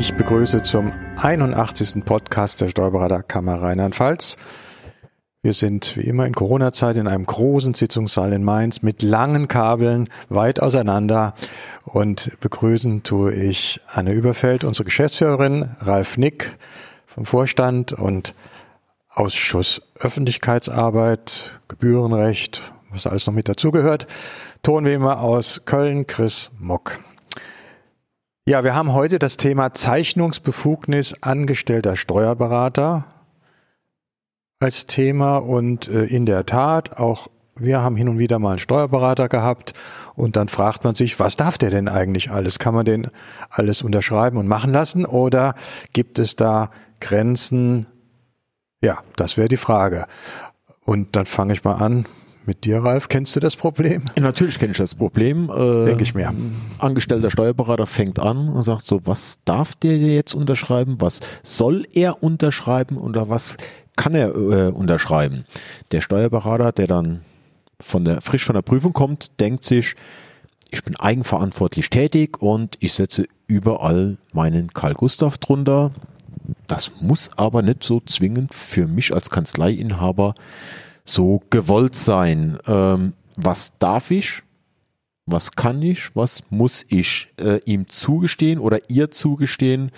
Ich begrüße zum 81. Podcast der Steuerberaterkammer Rheinland-Pfalz. Wir sind wie immer in Corona-Zeit in einem großen Sitzungssaal in Mainz mit langen Kabeln weit auseinander und begrüßen tue ich Anne Überfeld, unsere Geschäftsführerin, Ralf Nick vom Vorstand und Ausschuss Öffentlichkeitsarbeit, Gebührenrecht, was alles noch mit dazugehört. Ton wie immer aus Köln, Chris Mock. Ja, wir haben heute das Thema Zeichnungsbefugnis angestellter Steuerberater als Thema und äh, in der Tat auch wir haben hin und wieder mal einen Steuerberater gehabt und dann fragt man sich, was darf der denn eigentlich alles? Kann man den alles unterschreiben und machen lassen oder gibt es da Grenzen? Ja, das wäre die Frage. Und dann fange ich mal an mit dir, Ralf. Kennst du das Problem? Natürlich kenne ich das Problem. Äh, Denke ich mir. Angestellter Steuerberater fängt an und sagt so, was darf der jetzt unterschreiben? Was soll er unterschreiben? Oder was kann er äh, unterschreiben? Der Steuerberater, der dann von der, frisch von der Prüfung kommt, denkt sich, ich bin eigenverantwortlich tätig und ich setze überall meinen Karl Gustav drunter. Das muss aber nicht so zwingend für mich als Kanzleiinhaber so gewollt sein. Ähm, was darf ich? Was kann ich? Was muss ich äh, ihm zugestehen oder ihr zugestehen?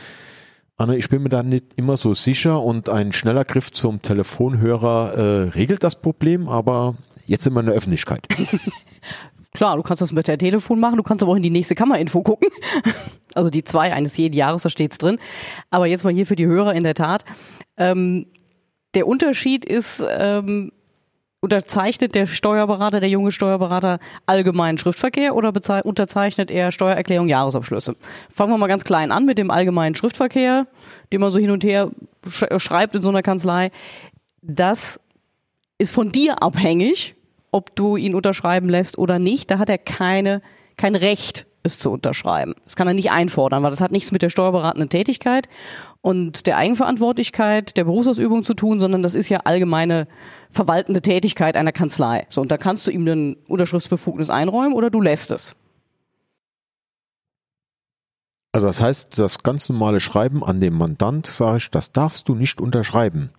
Anne, ich bin mir da nicht immer so sicher und ein schneller Griff zum Telefonhörer äh, regelt das Problem, aber jetzt sind wir in der Öffentlichkeit. Klar, du kannst das mit der Telefon machen, du kannst aber auch in die nächste Kammerinfo gucken. Also die zwei eines jeden Jahres, da steht's drin. Aber jetzt mal hier für die Hörer in der Tat. Ähm, der Unterschied ist, ähm, unterzeichnet der Steuerberater, der junge Steuerberater allgemeinen Schriftverkehr oder unterzeichnet er Steuererklärung, Jahresabschlüsse? Fangen wir mal ganz klein an mit dem allgemeinen Schriftverkehr, den man so hin und her sch schreibt in so einer Kanzlei. Das ist von dir abhängig, ob du ihn unterschreiben lässt oder nicht. Da hat er keine, kein Recht, es zu unterschreiben. Das kann er nicht einfordern, weil das hat nichts mit der steuerberatenden Tätigkeit und der Eigenverantwortlichkeit der Berufsausübung zu tun, sondern das ist ja allgemeine verwaltende Tätigkeit einer Kanzlei. So, und da kannst du ihm ein Unterschriftsbefugnis einräumen oder du lässt es. Also das heißt, das ganz normale Schreiben an den Mandant, sage ich, das darfst du nicht unterschreiben.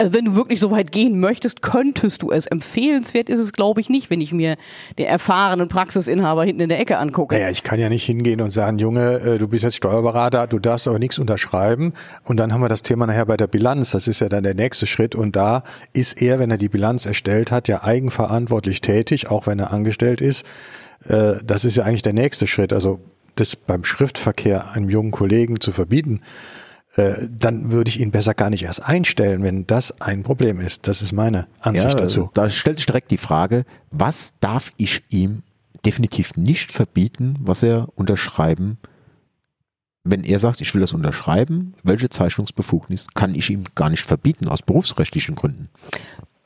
Also wenn du wirklich so weit gehen möchtest, könntest du es. Empfehlenswert ist es, glaube ich, nicht, wenn ich mir den erfahrenen Praxisinhaber hinten in der Ecke angucke. Naja, ich kann ja nicht hingehen und sagen, Junge, äh, du bist jetzt Steuerberater, du darfst aber nichts unterschreiben. Und dann haben wir das Thema nachher bei der Bilanz. Das ist ja dann der nächste Schritt. Und da ist er, wenn er die Bilanz erstellt hat, ja eigenverantwortlich tätig, auch wenn er angestellt ist. Äh, das ist ja eigentlich der nächste Schritt. Also das beim Schriftverkehr einem jungen Kollegen zu verbieten, dann würde ich ihn besser gar nicht erst einstellen, wenn das ein Problem ist. Das ist meine Ansicht ja, dazu. Da stellt sich direkt die Frage, was darf ich ihm definitiv nicht verbieten, was er unterschreiben wenn er sagt, ich will das unterschreiben, welche Zeichnungsbefugnis kann ich ihm gar nicht verbieten aus berufsrechtlichen Gründen?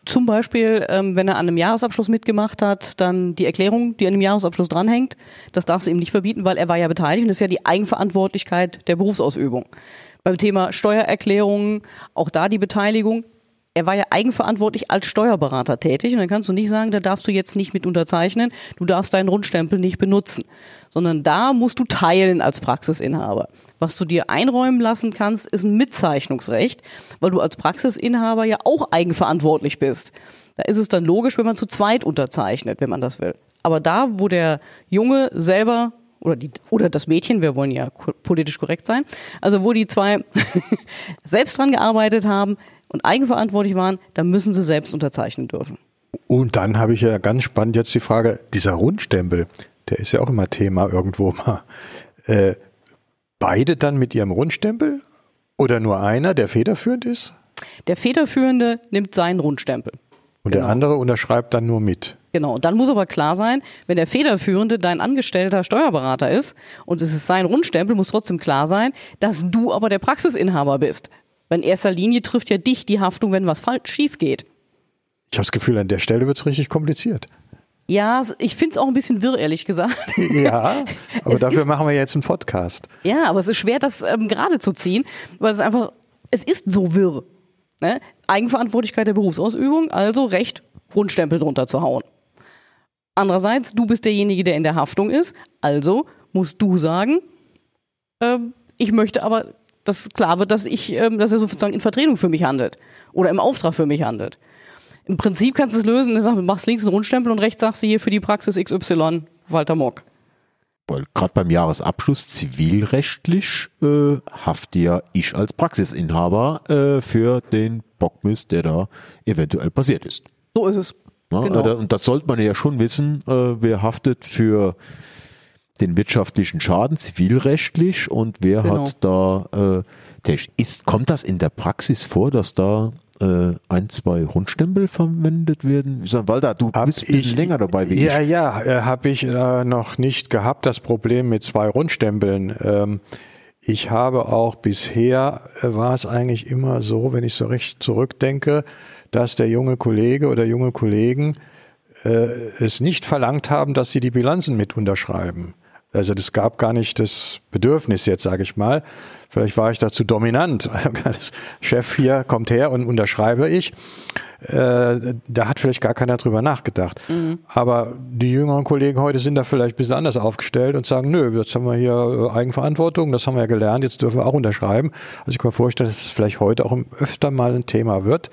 Zum Beispiel, ähm, wenn er an einem Jahresabschluss mitgemacht hat, dann die Erklärung, die an dem Jahresabschluss dranhängt, das darfst du ihm nicht verbieten, weil er war ja beteiligt und das ist ja die Eigenverantwortlichkeit der Berufsausübung beim Thema Steuererklärungen, auch da die Beteiligung. Er war ja eigenverantwortlich als Steuerberater tätig und dann kannst du nicht sagen, da darfst du jetzt nicht mit unterzeichnen, du darfst deinen Rundstempel nicht benutzen, sondern da musst du teilen als Praxisinhaber. Was du dir einräumen lassen kannst, ist ein Mitzeichnungsrecht, weil du als Praxisinhaber ja auch eigenverantwortlich bist. Da ist es dann logisch, wenn man zu zweit unterzeichnet, wenn man das will. Aber da, wo der Junge selber oder die oder das Mädchen, wir wollen ja politisch korrekt sein. Also wo die zwei selbst dran gearbeitet haben und eigenverantwortlich waren, da müssen sie selbst unterzeichnen dürfen. Und dann habe ich ja ganz spannend jetzt die Frage, dieser Rundstempel, der ist ja auch immer Thema irgendwo mal. Äh, beide dann mit ihrem Rundstempel oder nur einer, der federführend ist? Der Federführende nimmt seinen Rundstempel. Und genau. der andere unterschreibt dann nur mit. Genau. Und dann muss aber klar sein, wenn der Federführende dein angestellter Steuerberater ist und es ist sein Rundstempel, muss trotzdem klar sein, dass du aber der Praxisinhaber bist. Weil in erster Linie trifft ja dich die Haftung, wenn was falsch schief geht. Ich habe das Gefühl, an der Stelle wird es richtig kompliziert. Ja, ich finde es auch ein bisschen wirr, ehrlich gesagt. Ja, aber dafür ist, machen wir jetzt einen Podcast. Ja, aber es ist schwer, das ähm, gerade zu ziehen, weil es einfach, es ist so wirr. Ne? Eigenverantwortlichkeit der Berufsausübung, also Recht, Grundstempel drunter zu hauen. Andererseits, du bist derjenige, der in der Haftung ist, also musst du sagen, äh, Ich möchte aber, dass klar wird, dass ich, ähm, dass er sozusagen in Vertretung für mich handelt oder im Auftrag für mich handelt. Im Prinzip kannst du es lösen, du machst links einen Rundstempel und rechts sagst du hier für die Praxis XY Walter Mock. Weil gerade beim Jahresabschluss zivilrechtlich äh, hafte ja ich als Praxisinhaber äh, für den Bockmist, der da eventuell passiert ist. So ist es. Ja, Genau. äh, Und das sollte man ja schon wissen, äh, wer haftet für den wirtschaftlichen Schaden zivilrechtlich und wer Genau. hat da äh. Ist, kommt das in der Praxis vor, dass da äh, ein, zwei Rundstempel verwendet werden? Ich sag, Walter, du Hab bist ein bisschen ich- länger dabei wie ja, ich. Ja, äh, habe ich äh, noch nicht gehabt, das Problem mit zwei Rundstempeln. Ähm, ich habe auch bisher, äh, war es eigentlich immer so, wenn ich so recht zurückdenke, dass der junge Kollege oder junge Kollegen äh, es nicht verlangt haben, dass sie die Bilanzen mit unterschreiben. Also das gab gar nicht das Bedürfnis jetzt, sage ich mal. Vielleicht war ich dazu dominant. Das Chef hier kommt her und unterschreibe ich. Äh, da hat vielleicht gar keiner drüber nachgedacht. Aber die jüngeren Kollegen heute sind da vielleicht ein bisschen anders aufgestellt und sagen, nö, jetzt haben wir hier äh, Eigenverantwortung, das haben wir ja gelernt, jetzt dürfen wir auch unterschreiben. Also ich kann mir vorstellen, dass es vielleicht heute auch öfter mal ein Thema wird.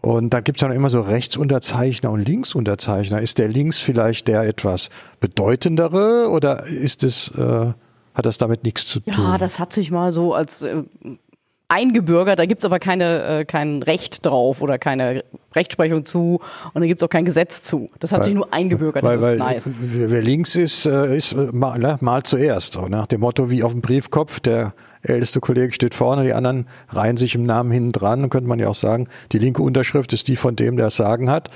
Und dann gibt's ja noch immer so Rechtsunterzeichner und Linksunterzeichner. Ist der links vielleicht der etwas bedeutendere oder ist es, äh, hat das damit nichts zu tun? Ja, das hat sich mal so als äh, eingebürgert, da gibt's aber keine, äh, kein Recht drauf oder keine Rechtsprechung zu und da gibt's auch kein Gesetz zu. Das hat sich nur eingebürgert, weil, das weil ist nice. wer links ist, äh, ist äh, mal, ne, mal zuerst. Nach dem Motto wie auf dem Briefkopf, der älteste Kollege steht vorne, die anderen reihen sich im Namen hinten dran. Dann könnte man ja auch sagen, die linke Unterschrift ist die von dem, der es sagen hat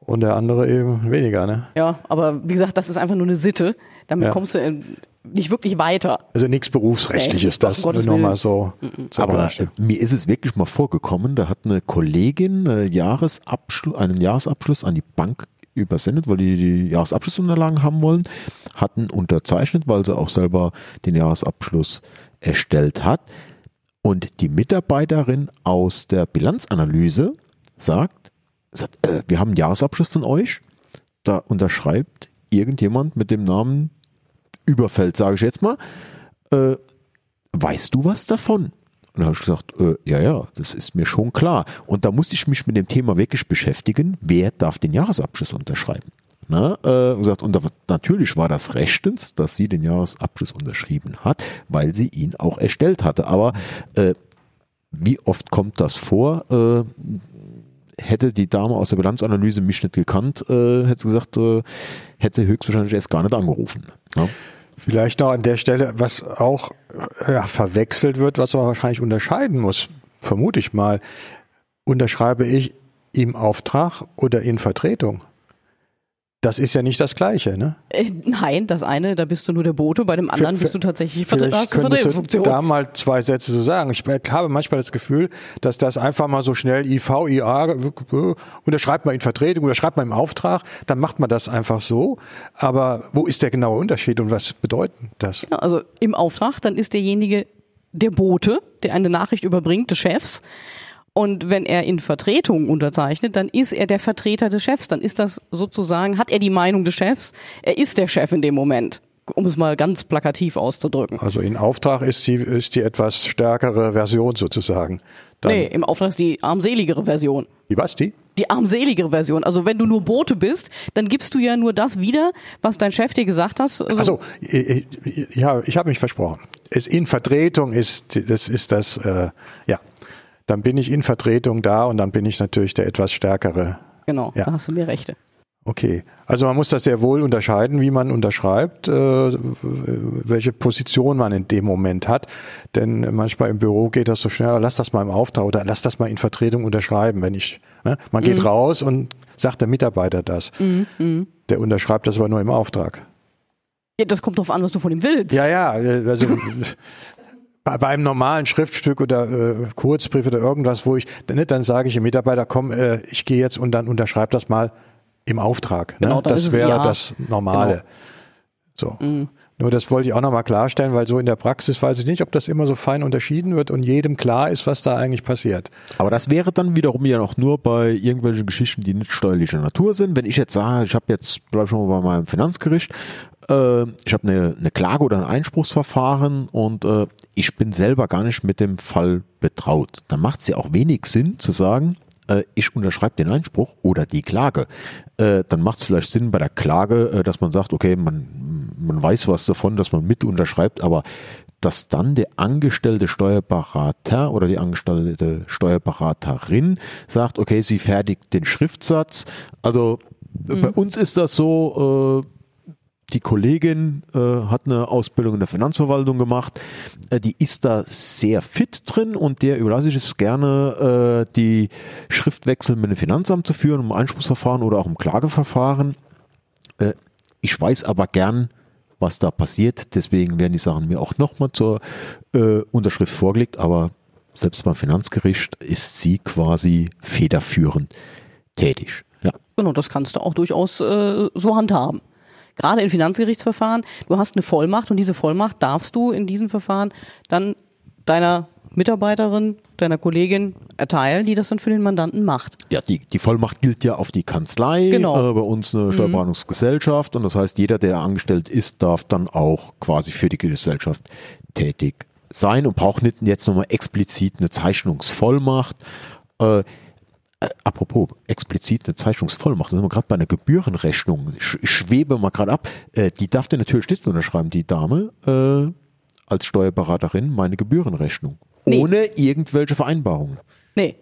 und der andere eben weniger. Ne? Ja, aber wie gesagt, das ist einfach nur eine Sitte. Damit Ja. kommst du äh, nicht wirklich weiter. Also nichts berufsrechtliches, Nee, das nur mal Willen. so. zur Aber äh, mir ist es wirklich mal vorgekommen, da hat eine Kollegin äh, Jahresabschluss, einen Jahresabschluss an die Bank übersendet, weil die die Jahresabschlussunterlagen haben wollen, hatten unterzeichnet, weil sie auch selber den Jahresabschluss erstellt hat. Und die Mitarbeiterin aus der Bilanzanalyse sagt, sagt äh, wir haben einen Jahresabschluss von euch, da unterschreibt irgendjemand mit dem Namen Überfeld, sage ich jetzt mal, äh, weißt du was davon? Und da habe ich gesagt, äh, ja, ja, das ist mir schon klar. Und da musste ich mich mit dem Thema wirklich beschäftigen, wer darf den Jahresabschluss unterschreiben? Na, äh, und gesagt, und da, natürlich war das rechtens, dass sie den Jahresabschluss unterschrieben hat, weil sie ihn auch erstellt hatte. Aber äh, wie oft kommt das vor? Äh, hätte die Dame aus der Bilanzanalyse mich nicht gekannt, äh, hätte sie gesagt, äh, hätte sie höchstwahrscheinlich erst gar nicht angerufen. Ja? Vielleicht noch an der Stelle, was auch äh, ja, verwechselt wird, was man wahrscheinlich unterscheiden muss, vermute ich mal. Unterschreibe ich im Auftrag oder in Vertretung? Das ist ja nicht das Gleiche, ne? Äh, nein, das eine, da bist du nur der Bote, bei dem anderen Für- bist du tatsächlich Vielleicht Vertre- hast du könntest du da mal zwei Sätze zu sagen. Ich habe manchmal das Gefühl, dass das einfach mal so schnell IV, IA, äh, unterschreibt man in Vertretung, unterschreibt man im Auftrag, dann macht man das einfach so. Aber wo ist der genaue Unterschied und was bedeutet das? Ja, also im Auftrag, dann ist derjenige der Bote, der eine Nachricht überbringt des Chefs. Und wenn er in Vertretung unterzeichnet, dann ist er der Vertreter des Chefs. Dann ist das sozusagen, hat er die Meinung des Chefs. Er ist der Chef in dem Moment, um es mal ganz plakativ auszudrücken. Also in Auftrag ist die, ist die etwas stärkere Version sozusagen. Dann, nee, im Auftrag ist die armseligere Version. Wie was die? Die armseligere Version. Also wenn du nur Bote bist, dann gibst du ja nur das wieder, was dein Chef dir gesagt hat. Also, Also ja, ich habe mich versprochen. In Vertretung ist das ist das äh, ja. Dann bin ich in Vertretung da und dann bin ich natürlich der etwas stärkere. genau, ja. da hast du mir Rechte. Okay, also man muss das sehr wohl unterscheiden, wie man unterschreibt, äh, welche Position man in dem Moment hat. Denn manchmal im Büro geht das so schnell, lass das mal im Auftrag oder lass das mal in Vertretung unterschreiben, wenn ich. Ne? Man geht raus und sagt der Mitarbeiter das. Der unterschreibt das aber nur im Auftrag. Ja, das kommt drauf an, was du von ihm willst. Ja, ja, äh, also bei, einem normalen Schriftstück oder äh, Kurzbrief oder irgendwas, wo ich, ne, dann sage ich dem Mitarbeiter, komm, äh, ich gehe jetzt und dann unterschreib das mal im Auftrag. Ne? Genau, dann das wäre ja. das Normale. So. Nur das wollte ich auch nochmal klarstellen, weil so in der Praxis weiß ich nicht, ob das immer so fein unterschieden wird und jedem klar ist, was da eigentlich passiert. Aber das wäre dann wiederum ja noch nur bei irgendwelchen Geschichten, die nicht steuerlicher Natur sind. Wenn ich jetzt sage, ich habe jetzt, bleib schon mal bei meinem Finanzgericht, äh, ich habe eine, eine Klage oder ein Einspruchsverfahren und äh, ich bin selber gar nicht mit dem Fall betraut. Dann macht es ja auch wenig Sinn zu sagen, äh, ich unterschreibe den Einspruch oder die Klage, äh, dann macht es vielleicht Sinn bei der Klage, äh, dass man sagt, okay, man, man weiß was davon, dass man mit unterschreibt, aber dass dann der angestellte Steuerberater oder die angestellte Steuerberaterin sagt, okay, sie fertigt den Schriftsatz. Also mhm. bei uns ist das so, äh, die Kollegin äh, hat eine Ausbildung in der Finanzverwaltung gemacht, äh, die ist da sehr fit drin und der überlasse ich es gerne, äh, die Schriftwechsel mit dem Finanzamt zu führen, um Einspruchsverfahren oder auch um Klageverfahren. Äh, ich weiß aber gern, was da passiert, deswegen werden die Sachen mir auch nochmal zur äh, Unterschrift vorgelegt, aber selbst beim Finanzgericht ist sie quasi federführend tätig. Ja. Genau, das kannst du auch durchaus äh, so handhaben gerade in Finanzgerichtsverfahren, du hast eine Vollmacht und diese Vollmacht darfst du in diesem Verfahren dann deiner Mitarbeiterin, deiner Kollegin erteilen, die das dann für den Mandanten macht. Ja, die, die Vollmacht gilt ja auf die Kanzlei, genau. äh, bei uns eine mhm. Steuerberatungsgesellschaft mhm. und das heißt, jeder, der angestellt ist, darf dann auch quasi für die Gesellschaft tätig sein und braucht nicht jetzt nochmal explizit eine Zeichnungsvollmacht. Äh, äh, apropos, explizit eine Zeichnungsvollmacht, das sind wir gerade bei einer Gebührenrechnung. Ich, schwebe mal gerade ab. Äh, die darf dir natürlich nicht unterschreiben, die Dame, äh, als Steuerberaterin, meine Gebührenrechnung. Nee. Ohne irgendwelche Vereinbarungen. Nee.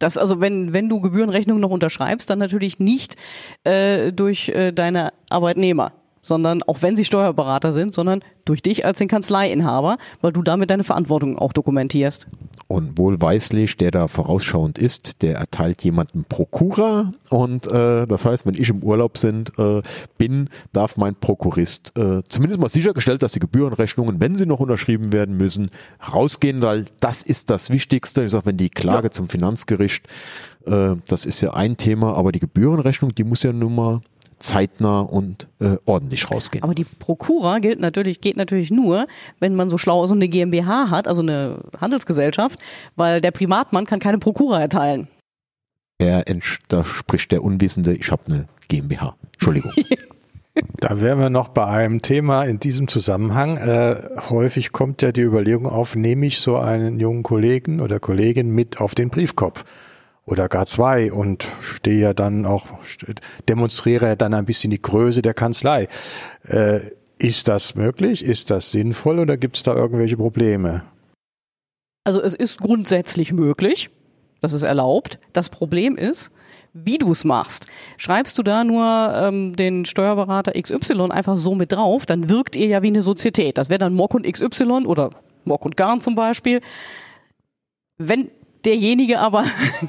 Das also, wenn, wenn du Gebührenrechnungen noch unterschreibst, dann natürlich nicht äh, durch äh, deine Arbeitnehmer sondern auch wenn sie Steuerberater sind, sondern durch dich als den Kanzleiinhaber, weil du damit deine Verantwortung auch dokumentierst. Und wohlweislich, der da vorausschauend ist, der erteilt jemanden Prokura und äh, das heißt, wenn ich im Urlaub sind, äh, bin, darf mein Prokurist äh, zumindest mal sichergestellt, dass die Gebührenrechnungen, wenn sie noch unterschrieben werden müssen, rausgehen, weil das ist das Wichtigste. Ich sage, wenn die Klage ja. zum Finanzgericht, äh, das ist ja ein Thema, aber die Gebührenrechnung, die muss ja nun mal zeitnah und äh, ordentlich rausgehen. Aber die Prokura gilt natürlich, geht natürlich nur, wenn man so schlau so eine GmbH hat, also eine Handelsgesellschaft, weil der Privatmann kann keine Prokura erteilen. Er da spricht der Unwissende, ich habe eine GmbH. Entschuldigung. Da wären wir noch bei einem Thema in diesem Zusammenhang. Äh, häufig kommt ja die Überlegung auf, nehme ich so einen jungen Kollegen oder Kollegin mit auf den Briefkopf oder gar zwei und stehe ja dann auch, demonstriere ja dann ein bisschen die Größe der Kanzlei. Äh, ist das möglich? Ist das sinnvoll oder gibt es da irgendwelche Probleme? Also es ist grundsätzlich möglich, das ist erlaubt. Das Problem ist, wie du es machst. Schreibst du da nur ähm, den Steuerberater XY einfach so mit drauf, dann wirkt ihr ja wie eine Sozietät. Das wäre dann Mock und XY oder Mock und Garn zum Beispiel. Wenn derjenige aber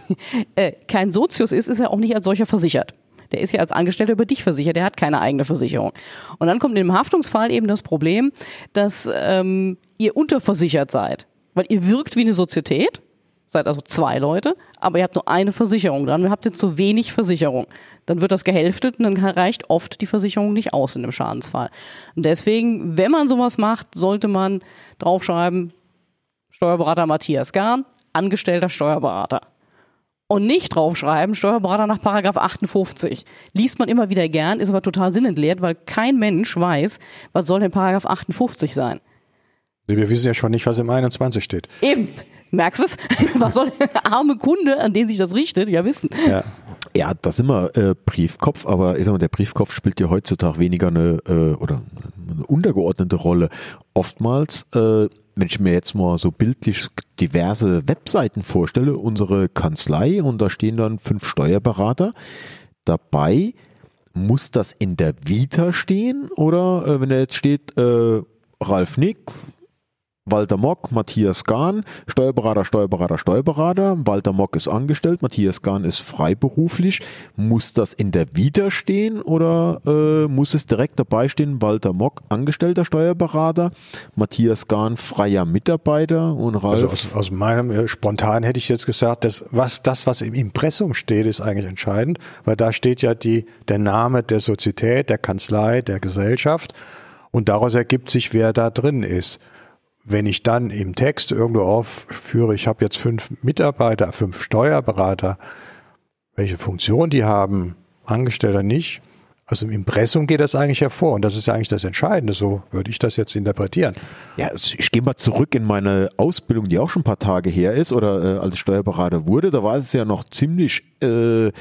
äh, kein Sozius ist, ist er auch nicht als solcher versichert. Der ist ja als Angestellter über dich versichert, der hat keine eigene Versicherung. Und dann kommt im Haftungsfall eben das Problem, dass ähm, ihr unterversichert seid. Weil ihr wirkt wie eine Sozietät, seid also zwei Leute, aber ihr habt nur eine Versicherung. Dann habt ihr zu wenig Versicherung. Dann wird das gehälftet und dann reicht oft die Versicherung nicht aus in dem Schadensfall. Und deswegen, wenn man sowas macht, sollte man draufschreiben, Steuerberater Matthias Garn, angestellter Steuerberater. Und nicht draufschreiben, Steuerberater nach Paragraph 58. Liest man immer wieder gern, ist aber total sinnentleert, weil kein Mensch weiß, was soll denn Paragraph 58 sein. Wir wissen ja schon nicht, was im 21 steht. Eben. Merkst du es? Was soll der arme Kunde, an den sich das richtet, ja wissen? Ja. Ja, das ist immer äh, Briefkopf, aber ich sag mal, der Briefkopf spielt ja heutzutage weniger eine äh, oder eine untergeordnete Rolle. Oftmals äh, wenn ich mir jetzt mal so bildlich diverse Webseiten vorstelle, unsere Kanzlei und da stehen dann fünf Steuerberater dabei, muss das in der Vita stehen oder äh, wenn da jetzt steht äh, Ralf Nick, Walter Mock, Matthias Gahn, Steuerberater, Steuerberater, Steuerberater. Walter Mock ist angestellt, Matthias Gahn ist freiberuflich. Muss das in der Vita stehen oder äh, muss es direkt dabei stehen? Walter Mock, angestellter Steuerberater, Matthias Gahn, freier Mitarbeiter und Ralf. Also aus, aus meinem äh, spontan hätte ich jetzt gesagt, dass was das, was im Impressum steht, ist eigentlich entscheidend, weil da steht ja die der Name der Sozietät, der Kanzlei, der Gesellschaft. Und daraus ergibt sich, wer da drin ist. Wenn ich dann im Text irgendwo aufführe, ich habe jetzt fünf Mitarbeiter, fünf Steuerberater, welche Funktion die haben, Angestellter nicht, also im Impressum geht das eigentlich hervor und das ist ja eigentlich das Entscheidende, so würde ich das jetzt interpretieren. Ja, ich gehe mal zurück in meine Ausbildung, die auch schon ein paar Tage her ist oder äh, als Steuerberater wurde, da war es ja noch ziemlich äh,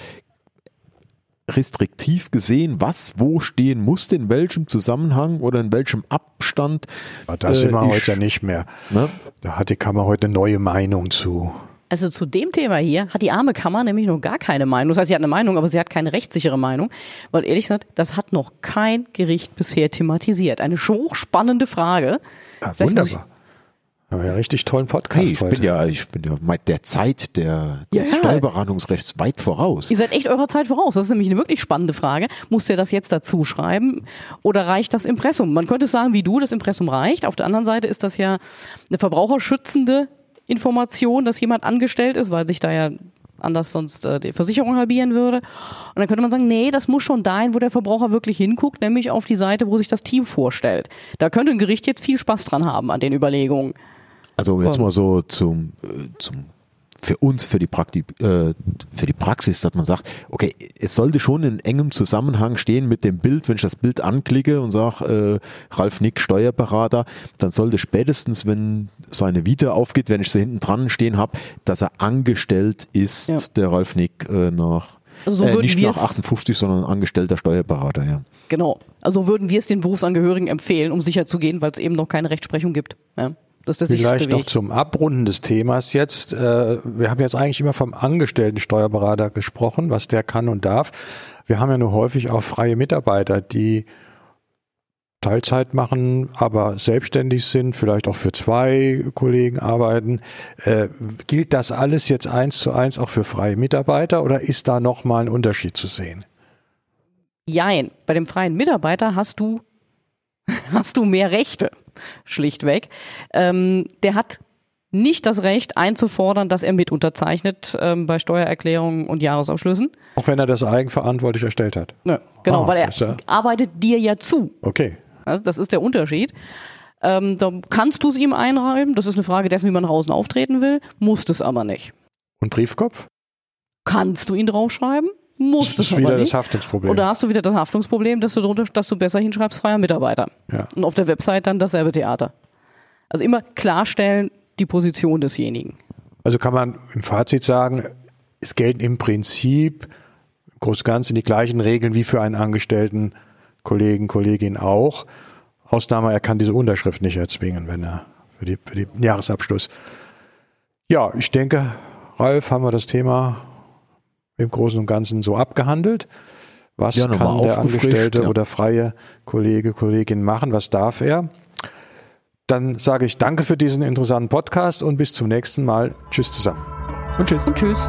restriktiv gesehen, was wo stehen musste, in welchem Zusammenhang oder in welchem Abstand. Aber das äh, sind wir heute ja nicht mehr. Ne? Da hat die Kammer heute eine neue Meinung zu. Also zu dem Thema hier hat die arme Kammer nämlich noch gar keine Meinung. Das heißt, sie hat eine Meinung, aber sie hat keine rechtssichere Meinung. Weil ehrlich gesagt, das hat noch kein Gericht bisher thematisiert. Eine hochspannende Frage. Ja, wunderbar. Aber ja richtig tollen Podcast hey, ich heute. Bin ja, ich bin ja der Zeit der, des ja, Steuerberatungsrechts weit voraus. Ihr seid echt eurer Zeit voraus. Das ist nämlich eine wirklich spannende Frage. Muss der das jetzt dazu schreiben oder reicht das Impressum? Man könnte sagen, wie du, das Impressum reicht. Auf der anderen Seite ist das ja eine verbraucherschützende Information, dass jemand angestellt ist, weil sich da ja anders sonst äh, die Versicherung halbieren würde. Und dann könnte man sagen, nee, das muss schon dahin, wo der Verbraucher wirklich hinguckt, nämlich auf die Seite, wo sich das Team vorstellt. Da könnte ein Gericht jetzt viel Spaß dran haben an den Überlegungen. Also jetzt mal so zum, äh, zum für uns, für die, Praktik, äh, für die Praxis, dass man sagt, okay, es sollte schon in engem Zusammenhang stehen mit dem Bild, wenn ich das Bild anklicke und sage, äh, Ralf Nick, Steuerberater, dann sollte spätestens, wenn seine Vita aufgeht, wenn ich sie hinten dran stehen habe, dass er angestellt ist, ja. der Ralf Nick, äh, nach also so äh, nicht nach 58, sondern angestellter Steuerberater, ja. Genau. Also würden wir es den Berufsangehörigen empfehlen, um sicher zu gehen, weil es eben noch keine Rechtsprechung gibt. Ja. Das ist Vielleicht noch zum Abrunden des Themas jetzt. Äh, wir haben jetzt eigentlich immer vom angestellten Steuerberater gesprochen, was der kann und darf. Wir haben ja nur häufig auch freie Mitarbeiter, die Teilzeit machen, aber selbstständig sind, vielleicht auch für zwei Kollegen arbeiten. Äh, gilt das alles jetzt eins zu eins auch für freie Mitarbeiter oder ist da nochmal ein Unterschied zu sehen? Jein. Bei dem freien Mitarbeiter hast du, hast du mehr Rechte schlichtweg. Ähm, der hat nicht das Recht einzufordern, dass er mit unterzeichnet ähm, bei Steuererklärungen und Jahresabschlüssen. Auch wenn er das eigenverantwortlich erstellt hat. Ja, genau, ah, weil er ja arbeitet dir ja zu. Okay. Ja, das ist der Unterschied. Ähm, da kannst du es ihm einräumen. Das ist eine Frage dessen, wie man draußen auftreten will. Musst es aber nicht. Und Briefkopf? Kannst du ihn draufschreiben? Musst es aber wieder das Haftungsproblem. Oder hast du wieder das Haftungsproblem, dass du drunter, dass du besser hinschreibst, freier Mitarbeiter. Ja. Und auf der Website dann dasselbe Theater. Also immer klarstellen die Position desjenigen. Also kann man im Fazit sagen, es gelten im Prinzip im Großen und Ganzen die gleichen Regeln wie für einen Angestellten Kollegen, Kollegin auch. Ausnahme, er kann diese Unterschrift nicht erzwingen, wenn er für, die, für den Jahresabschluss. Ja, ich denke, Ralf, haben wir das Thema im Großen und Ganzen so abgehandelt. Was ja, kann der Angestellte ja. oder freie Kollege, Kollegin machen? Was darf er? Dann sage ich danke für diesen interessanten Podcast und bis zum nächsten Mal. Tschüss zusammen. Und tschüss. Und tschüss.